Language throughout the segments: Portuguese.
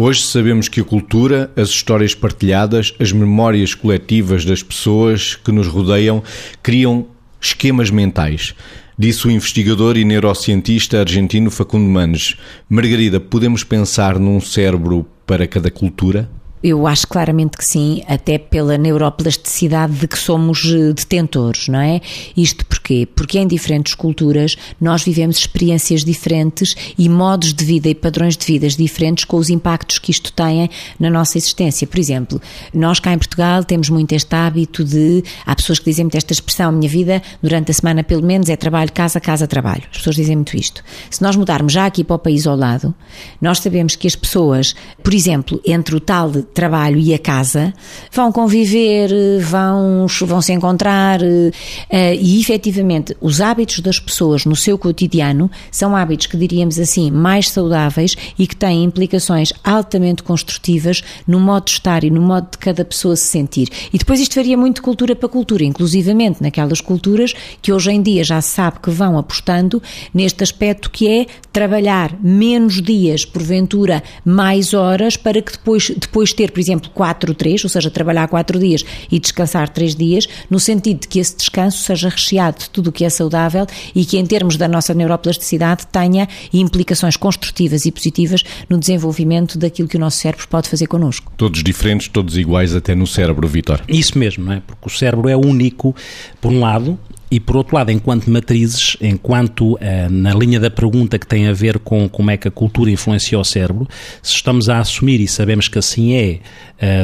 Hoje sabemos que a cultura, as histórias partilhadas, as memórias coletivas das pessoas que nos rodeiam criam esquemas mentais. Disse o investigador e neurocientista argentino Facundo Manes. Margarida, podemos pensar num cérebro para cada cultura? Eu acho claramente que sim, até pela neuroplasticidade de que somos eh, detentores, não é? Isto porquê? Porque em diferentes culturas nós vivemos experiências diferentes e modos de vida e padrões de vidas diferentes com os impactos que isto tem na nossa existência. Por exemplo, nós cá em Portugal temos muito este hábito de. Há pessoas que dizem muito esta expressão: minha vida durante a semana, pelo menos, é trabalho, casa, casa, trabalho. As pessoas dizem muito isto. Se nós mudarmos já aqui para o país ao lado, nós sabemos que as pessoas, por exemplo, entre o tal trabalho e a casa, vão conviver, vão, vão se encontrar eh, e efetivamente os hábitos das pessoas no seu cotidiano são hábitos que diríamos assim mais saudáveis e que têm implicações altamente construtivas no modo de estar e no modo de cada pessoa se sentir. E depois isto varia muito de cultura para cultura, inclusivamente naquelas culturas que hoje em dia já se sabe que vão apostando neste aspecto que é trabalhar menos dias, porventura mais horas, para que depois, depois ter, por exemplo, 4, 3, ou seja, trabalhar 4 dias e descansar 3 dias, no sentido de que esse descanso seja recheado de tudo o que é saudável e que, em termos da nossa neuroplasticidade, tenha implicações construtivas e positivas no desenvolvimento daquilo que o nosso cérebro pode fazer connosco. Todos diferentes, todos iguais, até no cérebro, Vitor. Isso mesmo, não é? Porque o cérebro é único, por um lado, e por outro lado, enquanto matrizes, enquanto uh, na linha da pergunta que tem a ver com como é que a cultura influencia o cérebro, se estamos a assumir e sabemos que assim é,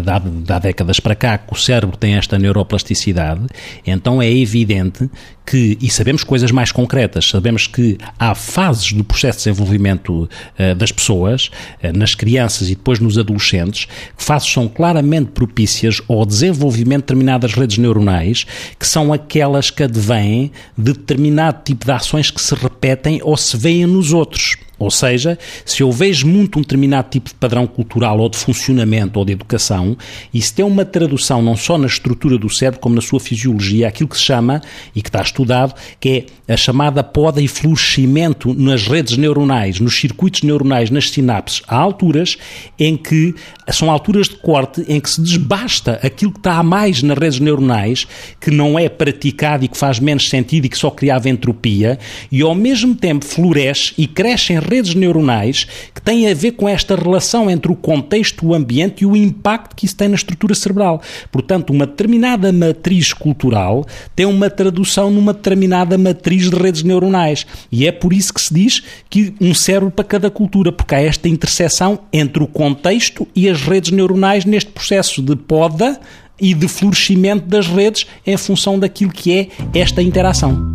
de há décadas para cá, que o cérebro tem esta neuroplasticidade, então é evidente que, e sabemos coisas mais concretas, sabemos que há fases do processo de desenvolvimento uh, das pessoas, uh, nas crianças e depois nos adolescentes, que fases são claramente propícias ao desenvolvimento de determinadas redes neuronais, que são aquelas que advêm de determinado tipo de ações que se repetem ou se veem nos outros. Ou seja, se eu vejo muito um determinado tipo de padrão cultural ou de funcionamento ou de educação, isso tem uma tradução não só na estrutura do cérebro como na sua fisiologia, aquilo que se chama, e que está estudado, que é a chamada poda e florescimento nas redes neuronais, nos circuitos neuronais, nas sinapses. Há alturas em que são alturas de corte em que se desbasta aquilo que está a mais nas redes neuronais, que não é praticado e que faz menos sentido e que só criava entropia, e ao mesmo tempo floresce e cresce em redes neuronais que têm a ver com esta relação entre o contexto, o ambiente e o impacto que isso tem na estrutura cerebral. Portanto, uma determinada matriz cultural tem uma tradução numa determinada matriz de redes neuronais. E é por isso que se diz que um cérebro para cada cultura, porque há esta interseção entre o contexto e as redes neuronais neste processo de poda e de florescimento das redes em função daquilo que é esta interação.